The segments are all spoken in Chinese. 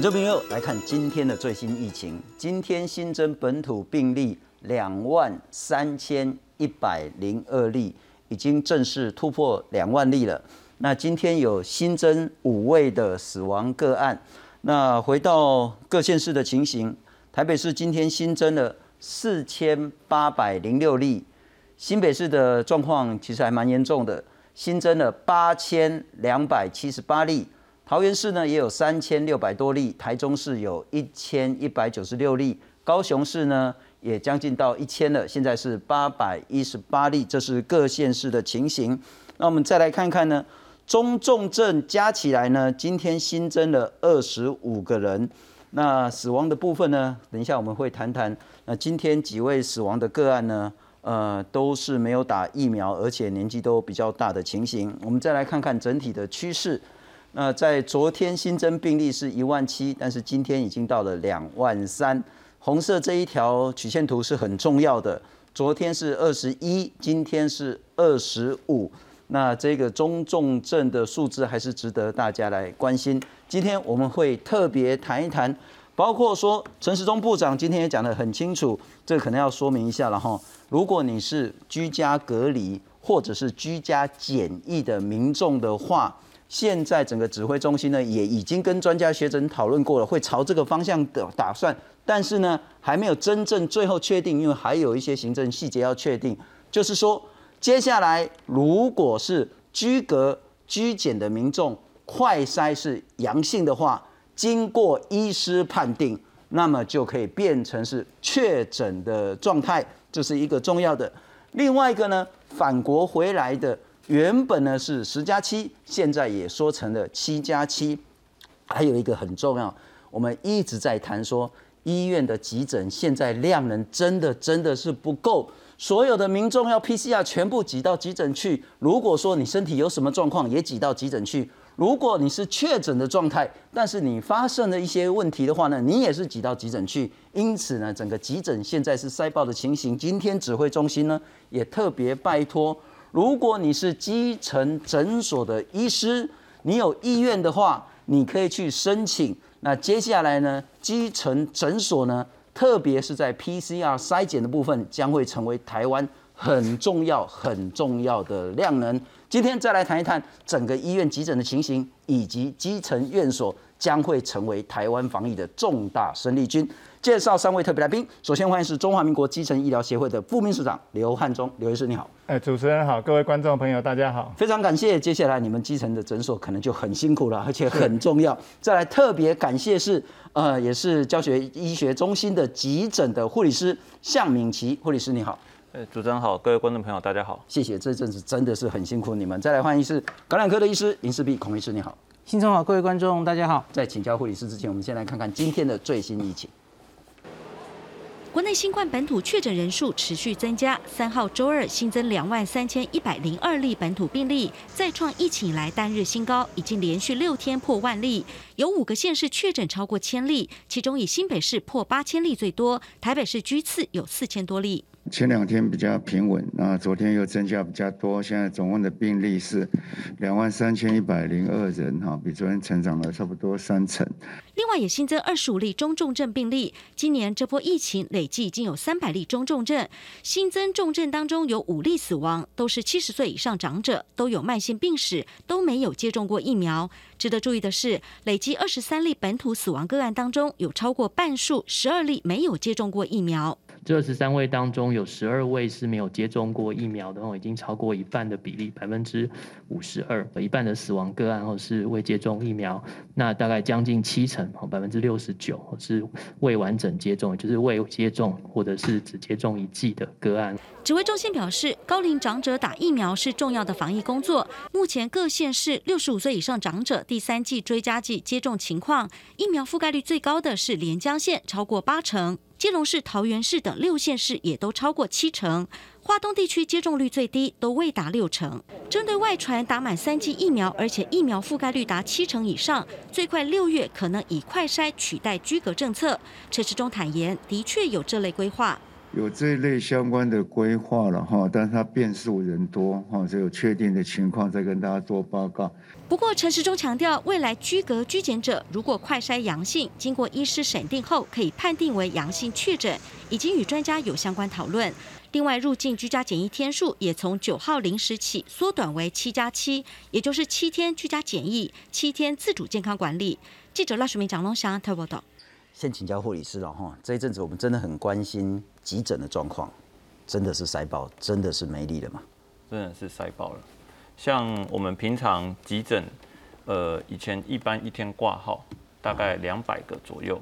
我这朋友来看今天的最新疫情，今天新增本土病例两万三千一百零二例，已经正式突破两万例了。那今天有新增五位的死亡个案。那回到各县市的情形，台北市今天新增了四千八百零六例，新北市的状况其实还蛮严重的，新增了八千两百七十八例。桃园市呢也有三千六百多例，台中市有一千一百九十六例，高雄市呢也将近到一千了，现在是八百一十八例，这是各县市的情形。那我们再来看看呢？中重症加起来呢，今天新增了二十五个人。那死亡的部分呢，等一下我们会谈谈。那今天几位死亡的个案呢，呃，都是没有打疫苗，而且年纪都比较大的情形。我们再来看看整体的趋势。那在昨天新增病例是一万七，但是今天已经到了两万三。红色这一条曲线图是很重要的。昨天是二十一，今天是二十五。那这个中重症的数字还是值得大家来关心。今天我们会特别谈一谈，包括说陈时中部长今天也讲得很清楚，这个可能要说明一下了哈。如果你是居家隔离或者是居家检疫的民众的话，现在整个指挥中心呢也已经跟专家学者讨论过了，会朝这个方向的打算，但是呢还没有真正最后确定，因为还有一些行政细节要确定，就是说。接下来，如果是居隔居检的民众快筛是阳性的话，经过医师判定，那么就可以变成是确诊的状态，这是一个重要的。另外一个呢，返国回来的原本呢是十加七，现在也说成了七加七。还有一个很重要，我们一直在谈说，医院的急诊现在量能真的真的是不够。所有的民众要 PCR 全部挤到急诊去。如果说你身体有什么状况，也挤到急诊去。如果你是确诊的状态，但是你发生了一些问题的话呢，你也是挤到急诊去。因此呢，整个急诊现在是塞爆的情形。今天指挥中心呢也特别拜托，如果你是基层诊所的医师，你有意愿的话，你可以去申请。那接下来呢，基层诊所呢？特别是在 PCR 筛检的部分，将会成为台湾很重要、很重要的量能。今天再来谈一谈整个医院急诊的情形，以及基层院所将会成为台湾防疫的重大生力军。介绍三位特别来宾，首先欢迎是中华民国基层医疗协会的副秘书长刘汉忠，刘医师你好。哎，主持人好，各位观众朋友大家好，非常感谢。接下来你们基层的诊所可能就很辛苦了，而且很重要。再来特别感谢是，呃，也是教学医学中心的急诊的护理师向敏琪护理师你好。哎，主持人好，各位观众朋友大家好，谢谢。这阵子真的是很辛苦你们。再来欢迎是感染科的医师林世碧孔医师你好。新中好，各位观众大家好。在请教护理师之前，我们先来看看今天的最新疫情。国内新冠本土确诊人数持续增加，三号周二新增两万三千一百零二例本土病例，再创疫情以来单日新高，已经连续六天破万例。有五个县市确诊超过千例，其中以新北市破八千例最多，台北市居次，有四千多例。前两天比较平稳，那昨天又增加比较多，现在总共的病例是两万三千一百零二人，哈，比昨天成长了差不多三成。另外也新增二十五例中重症病例，今年这波疫情累计已经有三百例中重症，新增重症当中有五例死亡，都是七十岁以上长者，都有慢性病史，都没有接种过疫苗。值得注意的是，累计二十三例本土死亡个案当中，有超过半数十二例没有接种过疫苗。这二十三位当中，有十二位是没有接种过疫苗的，已经超过一半的比例，百分之五十二，一半的死亡个案后是未接种疫苗，那大概将近七成，百分之六十九是未完整接种，就是未接种或者是只接种一剂的个案。指挥中心表示，高龄长者打疫苗是重要的防疫工作。目前各县市六十五岁以上长者第三剂追加剂接种情况，疫苗覆盖率最高的是连江县，超过八成。基隆市、桃园市等六县市也都超过七成，华东地区接种率最低，都未达六成。针对外传打满三剂疫苗，而且疫苗覆盖率达七成以上，最快六月可能以快筛取代居隔政策。陈时中坦言，的确有这类规划。有这一类相关的规划了哈，但是它变数人多哈，只有确定的情况再跟大家做报告。不过陈时中强调，未来居隔居检者如果快筛阳性，经过医师审定后可以判定为阳性确诊，已经与专家有相关讨论。另外，入境居家检疫天数也从九号零时起缩短为七加七，也就是七天居家检疫，七天自主健康管理。记者赖淑明、蒋龙祥特报道。先请教护理师了哈，这一阵子我们真的很关心急诊的状况，真的是塞爆，真的是没力了吗？真的是塞爆了。像我们平常急诊，呃，以前一般一天挂号大概两百个左右，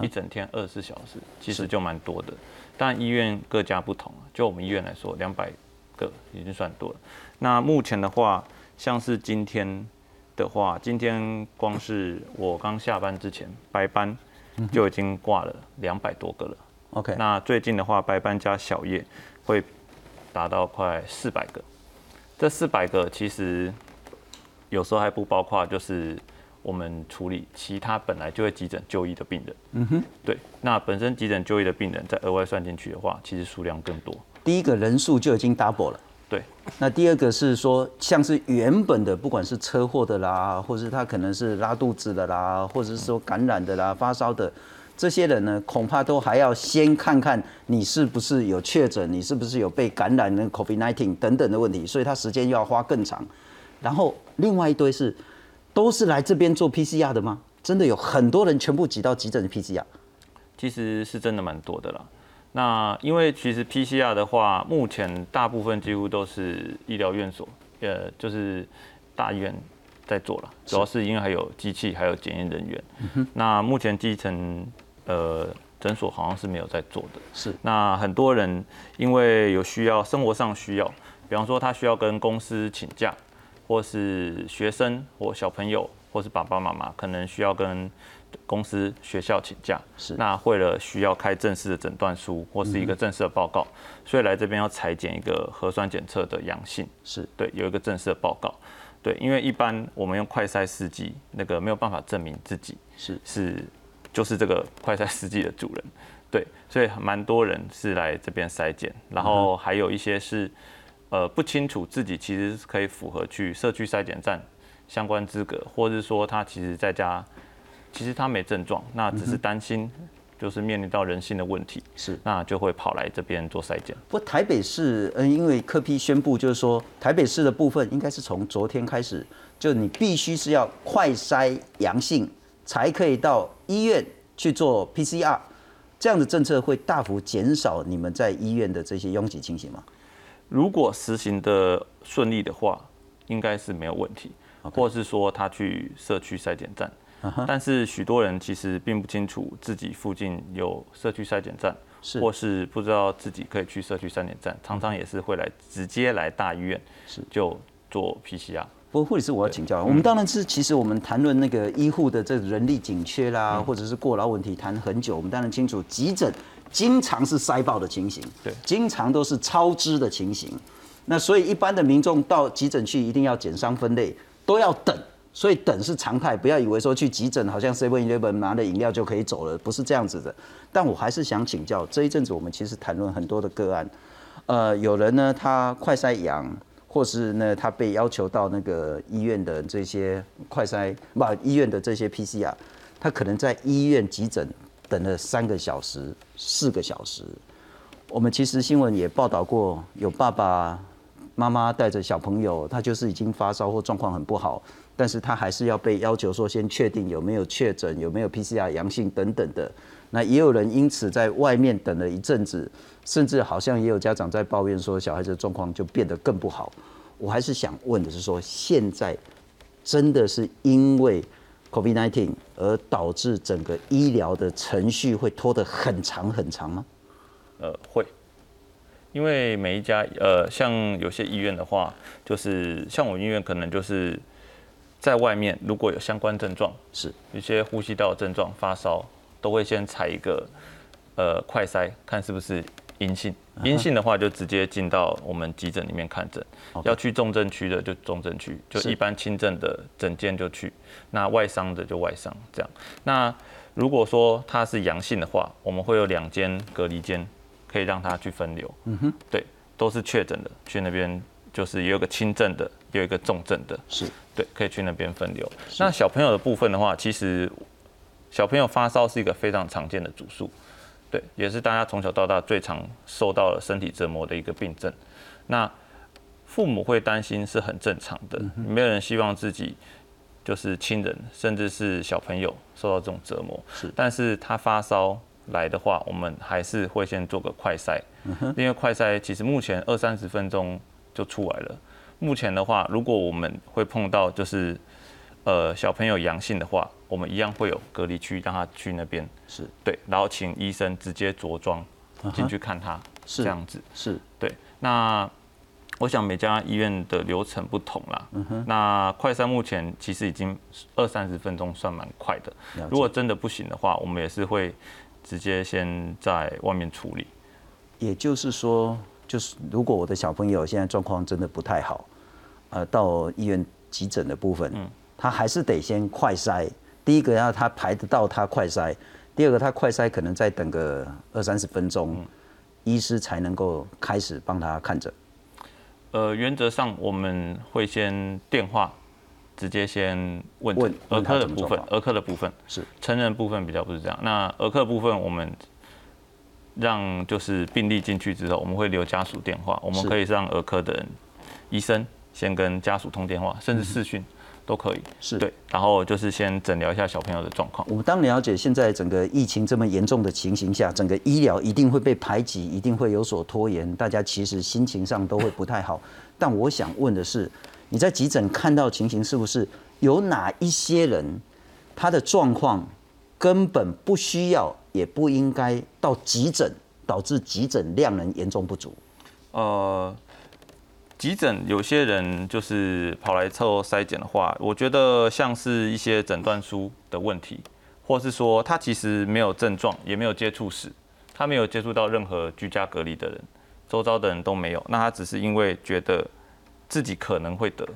一整天二十四小时，其实就蛮多的。但医院各家不同就我们医院来说，两百个已经算多了。那目前的话，像是今天的话，今天光是我刚下班之前白班。就已经挂了两百多个了。OK，那最近的话，白斑加小叶会达到快四百个。这四百个其实有时候还不包括，就是我们处理其他本来就会急诊就医的病人。嗯哼，对。那本身急诊就医的病人再额外算进去的话，其实数量更多。第一个人数就已经 double 了。对。那第二个是说，像是原本的，不管是车祸的啦，或是他可能是拉肚子的啦，或者是说感染的啦、发烧的，这些人呢，恐怕都还要先看看你是不是有确诊，你是不是有被感染的 COVID-19 等等的问题，所以他时间又要花更长。然后另外一堆是，都是来这边做 PCR 的吗？真的有很多人全部挤到急诊的 PCR？其实是真的蛮多的啦。那因为其实 PCR 的话，目前大部分几乎都是医疗院所，呃，就是大医院在做了，主要是因为还有机器，还有检验人员。那目前基层呃诊所好像是没有在做的。是。那很多人因为有需要，生活上需要，比方说他需要跟公司请假，或是学生或小朋友，或是爸爸妈妈可能需要跟。公司、学校请假是那为了需要开正式的诊断书或是一个正式的报告，所以来这边要裁剪一个核酸检测的阳性，是对有一个正式的报告，对，因为一般我们用快筛试剂那个没有办法证明自己是是就是这个快筛试剂的主人，对，所以蛮多人是来这边筛检，然后还有一些是呃不清楚自己其实是可以符合去社区筛检站相关资格，或者是说他其实在家。其实他没症状，那只是担心，就是面临到人性的问题，是那就会跑来这边做筛检。不，台北市，嗯，因为科批宣布，就是说台北市的部分应该是从昨天开始，就你必须是要快筛阳性才可以到医院去做 PCR，这样的政策会大幅减少你们在医院的这些拥挤情形吗？如果实行的顺利的话，应该是没有问题，或者是说他去社区筛检站。但是许多人其实并不清楚自己附近有社区筛检站，是或是不知道自己可以去社区筛检站，常常也是会来直接来大医院，是就做 PCR。不过护理师，我要请教，我们当然是其实我们谈论那个医护的这人力紧缺啦，或者是过劳问题谈很久，我们当然清楚急诊经常是塞爆的情形，对，经常都是超支的情形。那所以一般的民众到急诊去一定要减伤分类，都要等。所以等是常态，不要以为说去急诊好像 Seven Eleven 拿了饮料就可以走了，不是这样子的。但我还是想请教，这一阵子我们其实谈论很多的个案，呃，有人呢他快塞阳，或是呢他被要求到那个医院的这些快筛，不，医院的这些 PCR，他可能在医院急诊等了三个小时、四个小时。我们其实新闻也报道过，有爸爸妈妈带着小朋友，他就是已经发烧或状况很不好。但是他还是要被要求说先确定有没有确诊，有没有 PCR 阳性等等的。那也有人因此在外面等了一阵子，甚至好像也有家长在抱怨说小孩子的状况就变得更不好。我还是想问的是说，现在真的是因为 COVID-19 而导致整个医疗的程序会拖得很长很长吗？呃，会，因为每一家呃，像有些医院的话，就是像我们医院可能就是。在外面如果有相关症状，是有些呼吸道症状、发烧，都会先采一个呃快筛，看是不是阴性。阴性的话就直接进到我们急诊里面看诊。要去重症区的就重症区，就一般轻症的诊间就去。那外伤的就外伤这样。那如果说它是阳性的话，我们会有两间隔离间。可以让他去分流。嗯哼，对，都是确诊的，去那边就是也有个轻症的，也有一个重症的，是对，可以去那边分流。那小朋友的部分的话，其实小朋友发烧是一个非常常见的主诉，对，也是大家从小到大最常受到了身体折磨的一个病症。那父母会担心是很正常的，没有人希望自己就是亲人甚至是小朋友受到这种折磨。是，但是他发烧来的话，我们还是会先做个快筛，因为快筛其实目前二三十分钟就出来了。目前的话，如果我们会碰到就是呃小朋友阳性的话，我们一样会有隔离区让他去那边，是对，然后请医生直接着装进去看他，是这样子。是对，那我想每家医院的流程不同啦。那快三目前其实已经二三十分钟算蛮快的。如果真的不行的话，我们也是会直接先在外面处理。也就是说，就是如果我的小朋友现在状况真的不太好，呃，到医院急诊的部分，他还是得先快筛。第一个要他排得到他快筛，第二个他快筛可能再等个二三十分钟，医师才能够开始帮他看诊。呃，原则上我们会先电话直接先问问儿科的部分儿科的部分是成人部分比较不是这样。那儿科部分我们让就是病例进去之后，我们会留家属电话，我们可以让儿科的人医生先跟家属通电话，甚至视讯都可以。嗯是对，然后就是先诊疗一下小朋友的状况。我们当了解现在整个疫情这么严重的情形下，整个医疗一定会被排挤，一定会有所拖延，大家其实心情上都会不太好。但我想问的是，你在急诊看到情形，是不是有哪一些人他的状况根本不需要，也不应该到急诊，导致急诊量能严重不足？呃，急诊有些人就是跑来凑筛检的话，我觉得像是一些诊断书的问题，或是说他其实没有症状，也没有接触史，他没有接触到任何居家隔离的人，周遭的人都没有，那他只是因为觉得自己可能会得，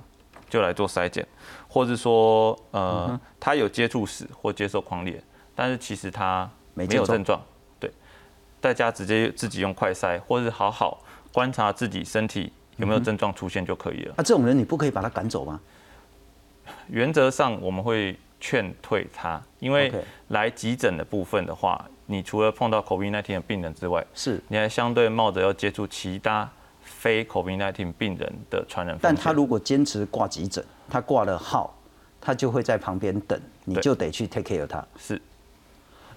就来做筛检，或是说呃、他有接触史或接受狂烈，但是其实他没有症状，对，在家直接自己用快筛，或是好好观察自己身体有没有症状出现就可以了。啊，这种人你不可以把他赶走吗？原则上我们会劝退他，因为来急诊的部分的话，你除了碰到 COVID-19 的病人之外，是，你还相对冒着要接触其他非 COVID-19 病人的传染。但他如果坚持挂急诊，他挂了号，他就会在旁边等，你就得去 take care 他。是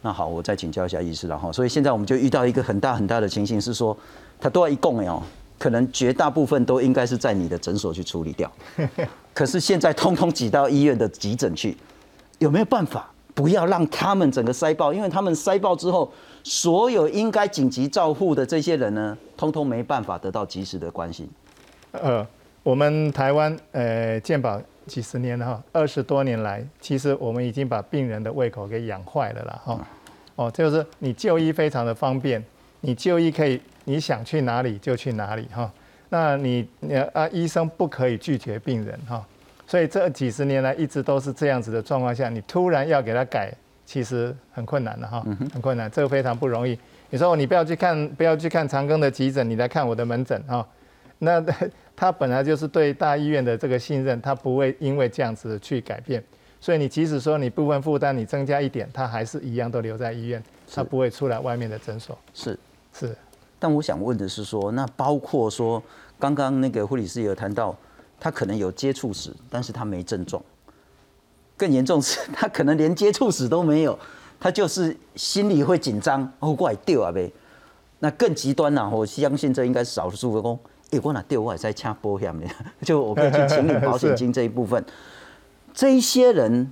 那好，我再请教一下医师然后。所以现在我们就遇到一个很大很大的情形是说，他都要一共哎哦，可能绝大部分都应该是在你的诊所去处理掉，可是现在通通挤到医院的急诊去，有没有办法不要让他们整个塞爆？因为他们塞爆之后，所有应该紧急照护的这些人呢，通通没办法得到及时的关心。呃，我们台湾呃健保几十年了哈，二十多年来，其实我们已经把病人的胃口给养坏了啦哈。哦，就是你就医非常的方便，你就医可以你想去哪里就去哪里哈。那你你啊医生不可以拒绝病人哈，所以这几十年来一直都是这样子的状况下，你突然要给他改，其实很困难的哈，很困难，这个非常不容易。你说你不要去看，不要去看长庚的急诊，你来看我的门诊哈。那 他本来就是对大医院的这个信任，他不会因为这样子去改变。所以你即使说你部分负担你增加一点，他还是一样都留在医院，他不会出来外面的诊所。是，是，但我想问的是说，那包括说，刚刚那个护理师也有谈到，他可能有接触史，但是他没症状。更严重是，他可能连接触史都没有，他就是心里会紧张，哦，怪丢啊呗。那更极端了、我相信这应该是少数的工。诶，我哪丢我还在掐波险的，就我可以去请领保险金这一部分。这一些人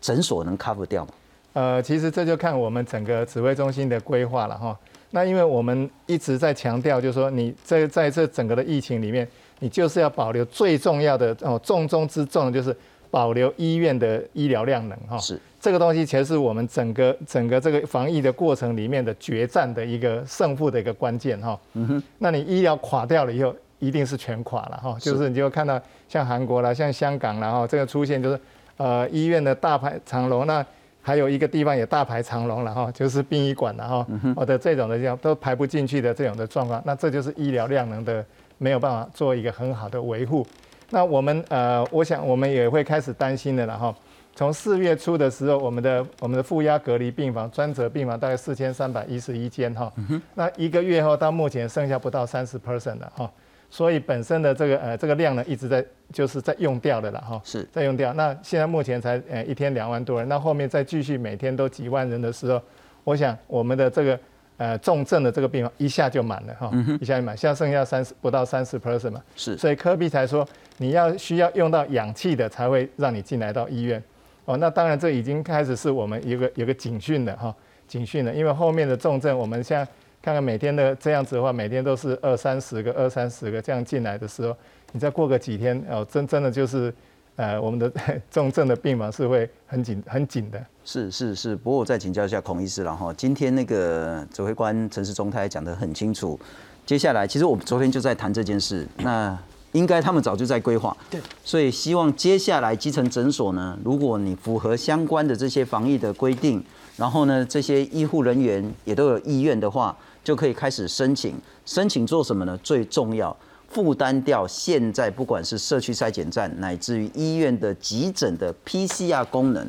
诊所能 cover 掉吗？呃，其实这就看我们整个指挥中心的规划了哈。那因为我们一直在强调，就是说你在在这整个的疫情里面，你就是要保留最重要的哦，重中之重就是保留医院的医疗量能哈。是这个东西，其实是我们整个整个这个防疫的过程里面的决战的一个胜负的一个关键哈。嗯哼。那你医疗垮掉了以后，一定是全垮了哈。就是你就看到像韩国啦、像香港啦哈，这个出现就是呃医院的大排长龙，那还有一个地方也大排长龙了哈，就是殡仪馆了哈，我的这种的叫都排不进去的这种的状况，那这就是医疗量能的没有办法做一个很好的维护。那我们呃，我想我们也会开始担心的了哈。从四月初的时候，我们的我们的负压隔离病房、专责病房大概四千三百一十一间哈，那一个月后到目前剩下不到三十 percent 了哈。所以本身的这个呃这个量呢一直在就是在用掉的了哈，是在用掉。那现在目前才呃一天两万多人，那后面再继续每天都几万人的时候，我想我们的这个呃重症的这个病房一下就满了哈，一下就满，现在剩下三十不到三十 percent 嘛，是。所以科比才说你要需要用到氧气的才会让你进来到医院。哦，那当然这已经开始是我们一个有个警讯的哈，警讯的，因为后面的重症我们像。看看每天的这样子的话，每天都是二三十个、二三十个这样进来的时候，你再过个几天哦，真真的就是，呃，我们的 重症的病房是会很紧、很紧的。是是是，不过我再请教一下孔医师了哈。今天那个指挥官陈世忠他也讲得很清楚，接下来其实我们昨天就在谈这件事，那应该他们早就在规划。对。所以希望接下来基层诊所呢，如果你符合相关的这些防疫的规定，然后呢，这些医护人员也都有意愿的话。就可以开始申请，申请做什么呢？最重要，负担掉现在不管是社区筛检站，乃至于医院的急诊的 PCR 功能，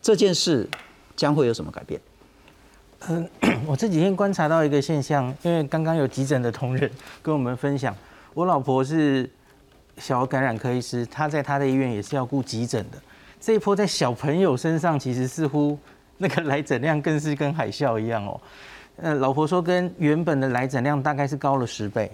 这件事将会有什么改变？嗯，我这几天观察到一个现象，因为刚刚有急诊的同仁跟我们分享，我老婆是小儿感染科医师，她在她的医院也是要顾急诊的。这一波在小朋友身上，其实似乎那个来诊量更是跟海啸一样哦。呃，老婆说跟原本的来诊量大概是高了十倍，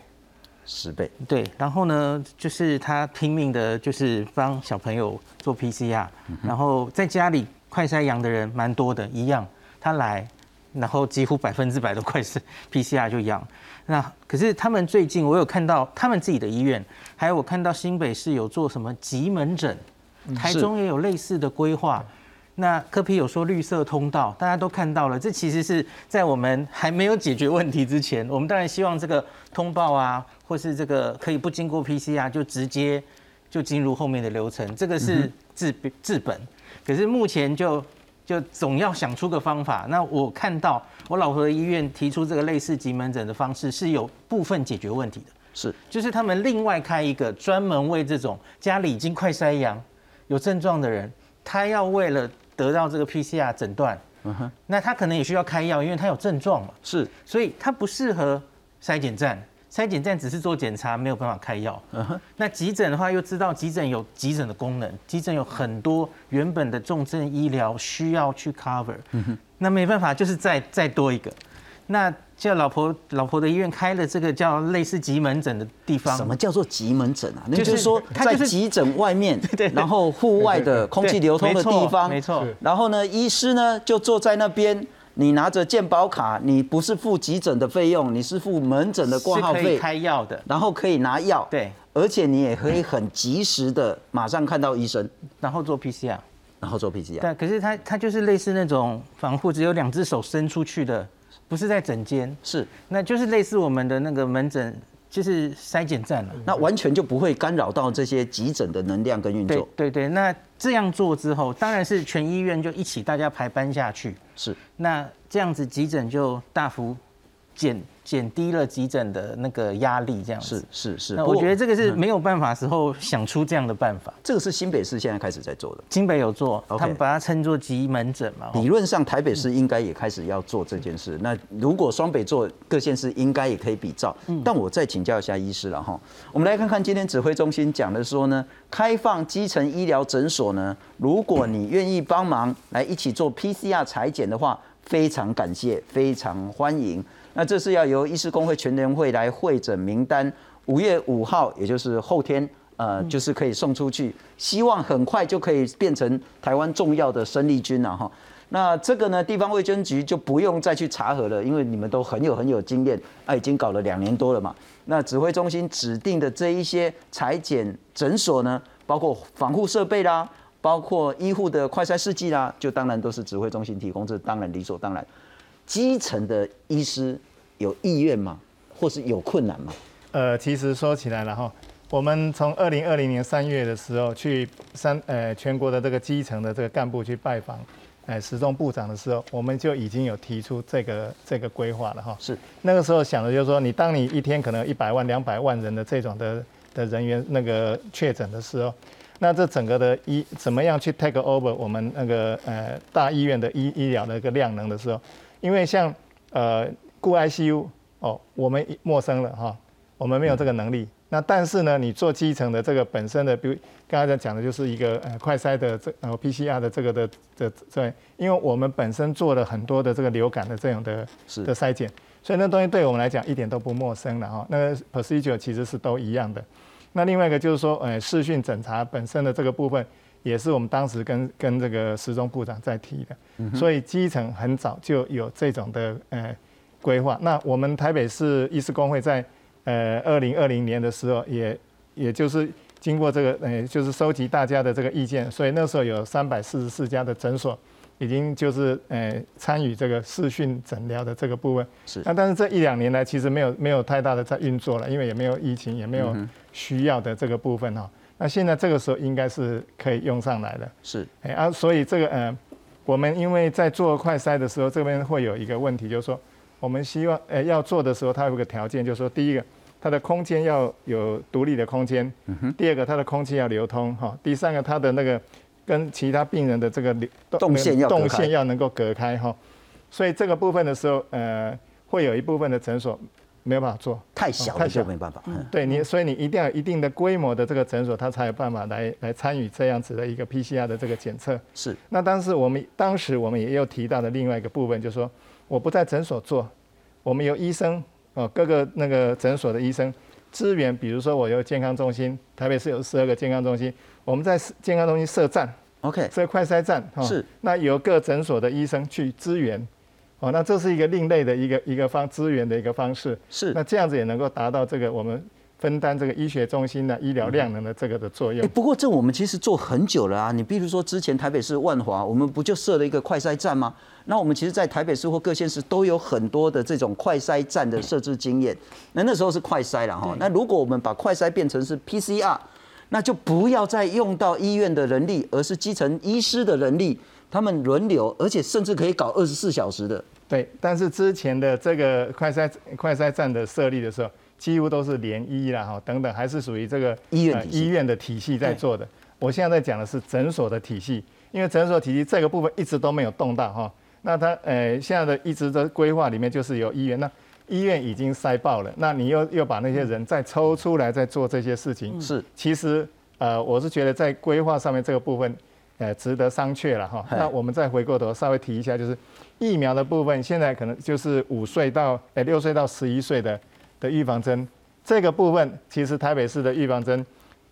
十倍。对，然后呢，就是他拼命的，就是帮小朋友做 PCR，然后在家里快筛阳的人蛮多的，一样，他来，然后几乎百分之百的快筛 PCR 就阳。那可是他们最近我有看到他们自己的医院，还有我看到新北市有做什么急门诊，台中也有类似的规划。那柯皮有说绿色通道，大家都看到了，这其实是在我们还没有解决问题之前，我们当然希望这个通报啊，或是这个可以不经过 PCR 就直接就进入后面的流程，这个是治治本。可是目前就就总要想出个方法。那我看到我老婆的医院提出这个类似急门诊的方式，是有部分解决问题的，是就是他们另外开一个专门为这种家里已经快筛阳有症状的人，他要为了得到这个 PCR 诊断，嗯哼，那他可能也需要开药，因为他有症状嘛。是，所以他不适合筛检站，筛检站只是做检查，没有办法开药。嗯哼，那急诊的话，又知道急诊有急诊的功能，急诊有很多原本的重症医疗需要去 cover。嗯哼，那没办法，就是再再多一个。那叫老婆老婆的医院开了这个叫类似急门诊的地方。什么叫做急门诊啊？那就是说在急诊外面，然后户外的空气流通的地方，没错。然后呢，医师呢就坐在那边，你拿着健保卡，你不是付急诊的费用，你是付门诊的挂号费，开药的，然后可以拿药，对，而且你也可以很及时的马上看到医生，然后做 PCR，然后做 PCR。对，可是它它就是类似那种防护，只有两只手伸出去的。不是在诊间，是，那就是类似我们的那个门诊，就是筛检站了。那完全就不会干扰到这些急诊的能量跟运作。对对，那这样做之后，当然是全医院就一起大家排班下去。是，那这样子急诊就大幅减。减低了急诊的那个压力，这样子是是是。那我觉得这个是没有办法时候想出这样的办法。这个是新北市现在开始在做的，新北有做，他们把它称作急门诊嘛。理论上台北市应该也开始要做这件事。那如果双北做，各县市应该也可以比照。但我再请教一下医师了哈，我们来看看今天指挥中心讲的说呢，开放基层医疗诊所呢，如果你愿意帮忙来一起做 PCR 裁剪的话，非常感谢，非常欢迎。那这是要由医师工会全联会来会诊名单，五月五号，也就是后天，呃，就是可以送出去，希望很快就可以变成台湾重要的生力军了哈。那这个呢，地方卫生局就不用再去查核了，因为你们都很有很有经验，啊，已经搞了两年多了嘛。那指挥中心指定的这一些裁剪诊所呢，包括防护设备啦，包括医护的快筛试剂啦，就当然都是指挥中心提供，这当然理所当然。基层的医师有意愿吗？或是有困难吗？呃，其实说起来了哈，我们从二零二零年三月的时候去三呃全国的这个基层的这个干部去拜访，呃时钟部长的时候，我们就已经有提出这个这个规划了哈。是那个时候想的就是说，你当你一天可能一百万、两百万人的这种的的人员那个确诊的时候，那这整个的医怎么样去 take over 我们那个呃大医院的医医疗的一个量能的时候，因为像呃顾 ICU 哦，我们陌生了哈，我们没有这个能力。那但是呢，你做基层的这个本身的，比如刚才在讲的就是一个呃快筛的这呃 PCR 的这个的的这，因为我们本身做了很多的这个流感的这样的的筛检，所以那东西对我们来讲一点都不陌生了哈。那个 procedure 其实是都一样的。那另外一个就是说，呃，视讯诊查本身的这个部分，也是我们当时跟跟这个时钟部长在提的，所以基层很早就有这种的呃规划。那我们台北市医师工会在呃二零二零年的时候，也也就是经过这个呃，就是收集大家的这个意见，所以那时候有三百四十四家的诊所。已经就是呃参与这个视讯诊疗的这个部分，是那但是这一两年来其实没有没有太大的在运作了，因为也没有疫情，也没有需要的这个部分哈。那现在这个时候应该是可以用上来的，是。哎啊，所以这个呃，我们因为在做快筛的时候，这边会有一个问题，就是说我们希望呃要做的时候，它有个条件，就是说第一个它的空间要有独立的空间，第二个它的空气要流通哈，第三个它的那个。跟其他病人的这个流动线要动线要能够隔开哈，所以这个部分的时候，呃，会有一部分的诊所没有办法做，太小太小没办法。嗯对你，所以你一定要有一定的规模的这个诊所，它才有办法来来参与这样子的一个 PCR 的这个检测。是。那当时我们当时我们也有提到的另外一个部分，就是说我不在诊所做，我们有医生哦，各个那个诊所的医生支援，比如说我有健康中心，台北市有十二个健康中心。我们在健康中心设站，OK，设快筛站，是。那由各诊所的医生去支援，哦，那这是一个另类的一个一个方资源的一个方式，是。那这样子也能够达到这个我们分担这个医学中心的医疗量能的这个的作用。不过这我们其实做很久了啊，你比如说之前台北市万华，我们不就设了一个快筛站吗？那我们其实，在台北市或各县市都有很多的这种快筛站的设置经验。那那时候是快筛了哈，那如果我们把快筛变成是 PCR。那就不要再用到医院的人力，而是基层医师的人力，他们轮流，而且甚至可以搞二十四小时的。对，但是之前的这个快筛快筛站的设立的时候，几乎都是联医啦哈等等，还是属于这个医院医院的体系在做的。我现在在讲的是诊所的体系，因为诊所体系这个部分一直都没有动到哈。那它呃现在的一直的规划里面就是有医院那。医院已经塞爆了，那你又又把那些人再抽出来再做这些事情，是，其实呃，我是觉得在规划上面这个部分，呃，值得商榷了哈。那我们再回过头稍微提一下，就是疫苗的部分，现在可能就是五岁到呃六岁到十一岁的的预防针，这个部分其实台北市的预防针，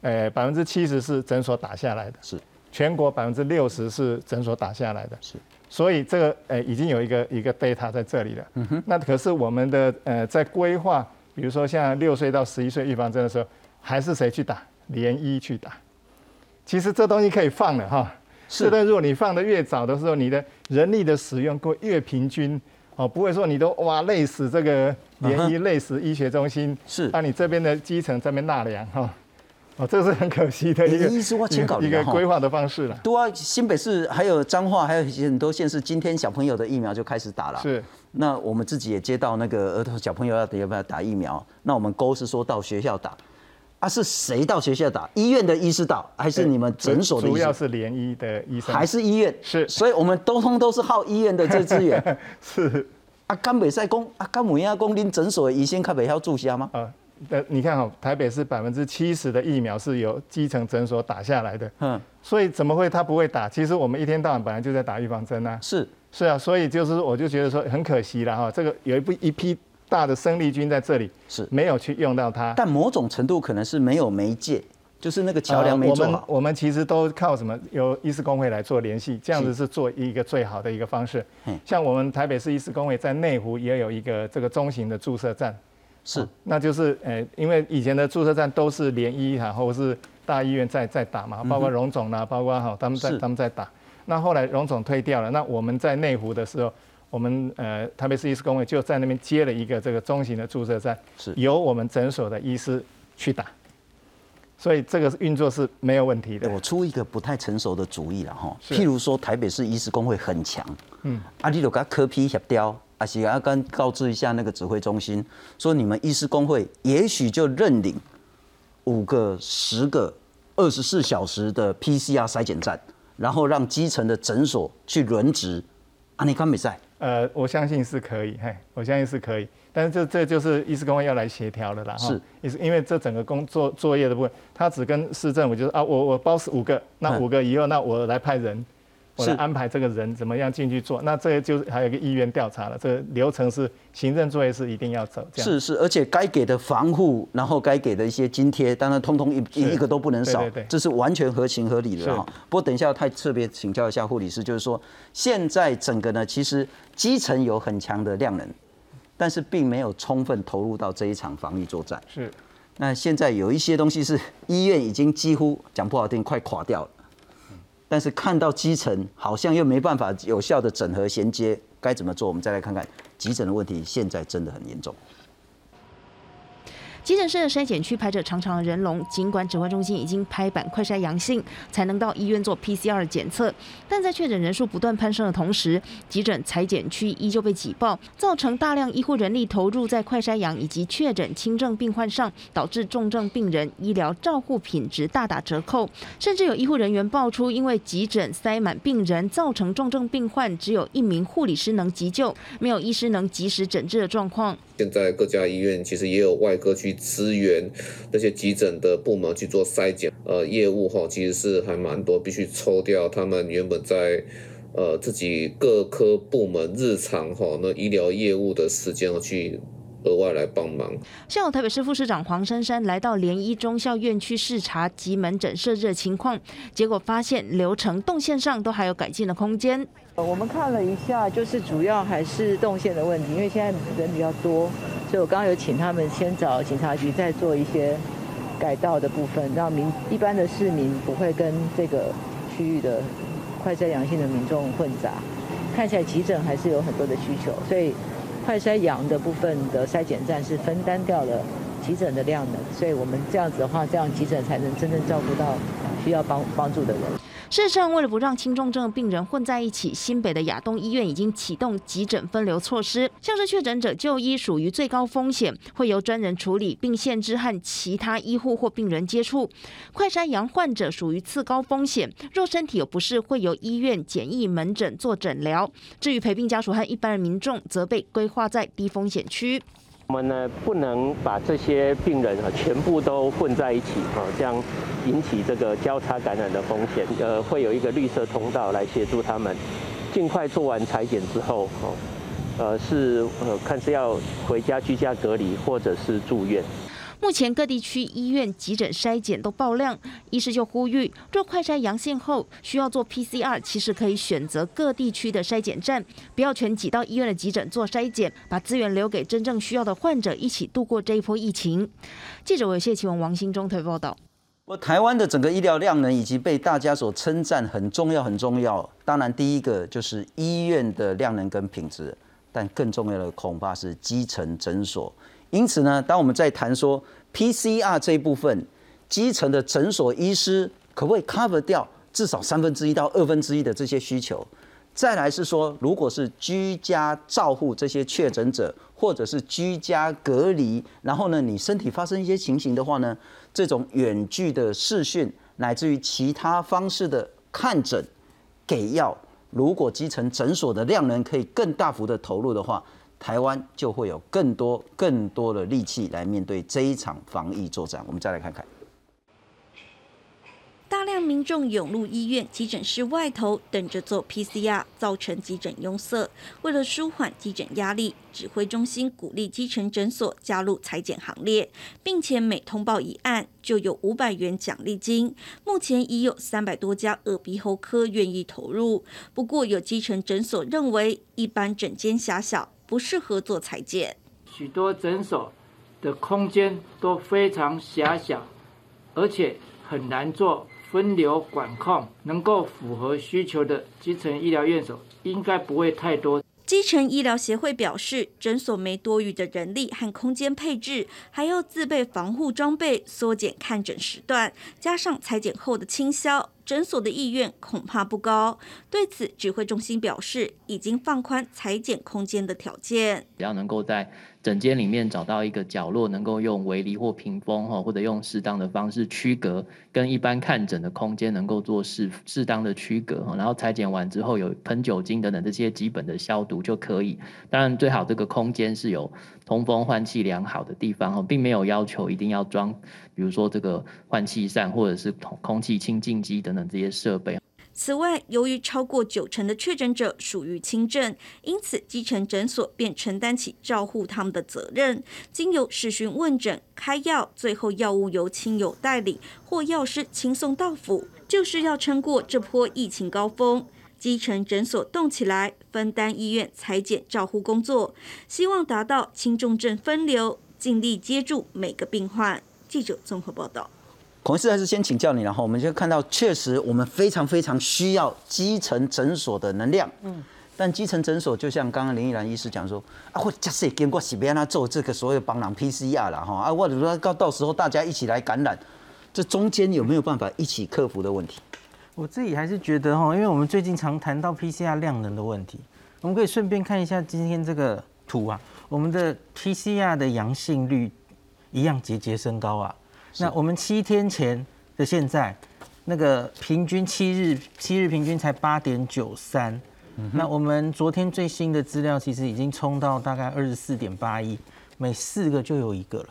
呃，百分之七十是诊所打下来的，是，全国百分之六十是诊所打下来的，是。所以这个呃已经有一个一个 data 在这里了。嗯哼。那可是我们的呃在规划，比如说像六岁到十一岁预防针的时候，还是谁去打？联医去打。其实这东西可以放的哈。是。但如果你放的越早的时候，你的人力的使用会越平均哦，不会说你都哇累死这个联医，累死医学中心。是。那你这边的基层这边纳凉哈。哦，这是很可惜的一个一个规划的方式了。对啊，新北市还有彰化，还有很多县市，今天小朋友的疫苗就开始打了。是。那我们自己也接到那个儿童小朋友要要不要打疫苗？那我们勾是说到学校打，啊是谁到学校打？医院的医师打，还是你们诊所的？主要是联医的医生。还是医院？是。所以我们都通都是耗医院的这资源。是。啊，甘北赛公啊，甘母亚公恁诊所医生开北要注销吗？啊。呃，你看哈，台北是百分之七十的疫苗是由基层诊所打下来的，嗯，所以怎么会他不会打？其实我们一天到晚本来就在打预防针啊，是是啊，所以就是我就觉得说很可惜了哈，这个有一部一批大的生力军在这里是没有去用到它，但某种程度可能是没有媒介，就是那个桥梁没做好。我们我们其实都靠什么？由医师工会来做联系，这样子是做一个最好的一个方式。像我们台北市医师工会在内湖也有一个这个中型的注射站。是，那就是呃，因为以前的注射站都是联医哈，或者是大医院在在打嘛，包括荣总啦，包括哈他们在他们在打。那后来荣总退掉了，那我们在内湖的时候，我们呃台北市医师工会就在那边接了一个这个中型的注射站，是。由我们诊所的医师去打。所以这个运作是没有问题的。我出一个不太成熟的主意了哈，譬如说台北市医师工会很强，嗯，啊，你就跟科批协调，啊是要跟告知一下那个指挥中心，说你们医师工会也许就认领五个、十个、二十四小时的 PCR 筛检站，然后让基层的诊所去轮值，啊，你看比赛，呃，我相信是可以，嘿，我相信是可以。但是这这就是医师工会要来协调的啦，哈是，也是因为这整个工作作业的部分，他只跟市政府就是啊，我我包五个，那嗯五个以后，那我来派人，我来是。安排这个人怎么样进去做，那这个就是还有一个意愿调查了，这个流程是行政作业是一定要走，这样。是是，而且该给的防护，然后该给的一些津贴，当然通通一一个都不能少对对对，这是完全合情合理的哈。不过等一下太特别请教一下护理师，就是说现在整个呢，其实基层有很强的量能，但是并没有充分投入到这一场防疫作战。是。那现在有一些东西是医院已经几乎讲不好听，快垮掉了，但是看到基层好像又没办法有效的整合衔接，该怎么做？我们再来看看急诊的问题，现在真的很严重。急诊室的筛检区排着长长的人龙，尽管指挥中心已经拍板快筛阳性才能到医院做 PCR 检测，但在确诊人数不断攀升的同时，急诊裁剪区依旧被挤爆，造成大量医护人力投入在快筛阳以及确诊轻症病患上，导致重症病人医疗照护品质大打折扣，甚至有医护人员爆出因为急诊塞满病人，造成重症病患只有一名护理师能急救，没有医师能及时诊治的状况。现在各家医院其实也有外科去支援那些急诊的部门去做筛检，呃，业务哈其实是还蛮多，必须抽掉他们原本在呃自己各科部门日常哈那医疗业务的时间去额外来帮忙。下午，台北市副市长黄珊珊来到联医中校院区视察及门诊设置的情况，结果发现流程动线上都还有改进的空间。我们看了一下，就是主要还是动线的问题，因为现在人比较多，所以我刚刚有请他们先找警察局再做一些改道的部分，让民一般的市民不会跟这个区域的快筛阳性的民众混杂。看起来急诊还是有很多的需求，所以快筛阳的部分的筛检站是分担掉了急诊的量的，所以我们这样子的话，这样急诊才能真正照顾到需要帮帮助的人。事实上，为了不让轻重症病人混在一起，新北的亚东医院已经启动急诊分流措施。像是确诊者就医属于最高风险，会由专人处理，并限制和其他医护或病人接触；快筛阳患者属于次高风险，若身体有不适，会由医院简易门诊做诊疗。至于陪病家属和一般人民众，则被规划在低风险区。我们呢不能把这些病人啊全部都混在一起啊，这样引起这个交叉感染的风险。呃，会有一个绿色通道来协助他们，尽快做完裁剪之后，哦，呃是呃看是要回家居家隔离或者是住院。目前各地区医院急诊筛检都爆量，医师就呼吁，若快筛阳性后需要做 PCR，其实可以选择各地区的筛检站，不要全挤到医院的急诊做筛检，把资源留给真正需要的患者，一起度过这一波疫情。记者韦谢启文、王新忠推报道。我台湾的整个医疗量能以及被大家所称赞很重要很重要。当然，第一个就是医院的量能跟品质，但更重要的恐怕是基层诊所。因此呢，当我们在谈说 PCR 这一部分，基层的诊所医师可不可以 cover 掉至少三分之一到二分之一的这些需求？再来是说，如果是居家照护这些确诊者，或者是居家隔离，然后呢，你身体发生一些情形的话呢，这种远距的视讯，乃至于其他方式的看诊、给药，如果基层诊所的量能可以更大幅的投入的话，台湾就会有更多更多的力气来面对这一场防疫作战。我们再来看看。大量民众涌入医院急诊室外头等着做 PCR，造成急诊拥塞。为了舒缓急诊压力，指挥中心鼓励基层诊所加入裁剪行列，并且每通报一案就有五百元奖励金。目前已有三百多家耳鼻喉科愿意投入，不过有基层诊所认为一般诊间狭小，不适合做裁剪。许多诊所的空间都非常狭小，而且很难做。分流管控能够符合需求的基层医疗院所应该不会太多。基层医疗协会表示，诊所没多余的人力和空间配置，还要自备防护装备，缩减看诊时段，加上裁剪后的清消。诊所的意愿恐怕不高。对此，指挥中心表示，已经放宽裁剪空间的条件，只要能够在诊间里面找到一个角落，能够用围篱或屏风哈，或者用适当的方式区隔，跟一般看诊的空间能够做适适当的区隔。然后裁剪完之后有喷酒精等等这些基本的消毒就可以。当然，最好这个空间是有通风换气良好的地方哈，并没有要求一定要装，比如说这个换气扇或者是空空气清净机等等。这些设备。此外，由于超过九成的确诊者属于轻症，因此基层诊所便承担起照护他们的责任，经由视讯问诊、开药，最后药物由亲友代理或药师亲送到府，就是要撑过这波疫情高峰。基层诊所动起来，分担医院裁剪照护工作，希望达到轻重症分流，尽力接住每个病患。记者综合报道。孔医师还是先请教你，然后我们就看到，确实我们非常非常需要基层诊所的能量。嗯，但基层诊所就像刚刚林依兰医师讲说，啊，或假设经过是别让他做这个所有帮人 PCR 了哈，啊，或者说到到时候大家一起来感染，这中间有没有办法一起克服的问题？我自己还是觉得哈，因为我们最近常谈到 PCR 量能的问题，我们可以顺便看一下今天这个图啊，我们的 PCR 的阳性率一样节节升高啊。那我们七天前的现在，那个平均七日七日平均才八点九三，那我们昨天最新的资料其实已经冲到大概二十四点八一，每四个就有一个了。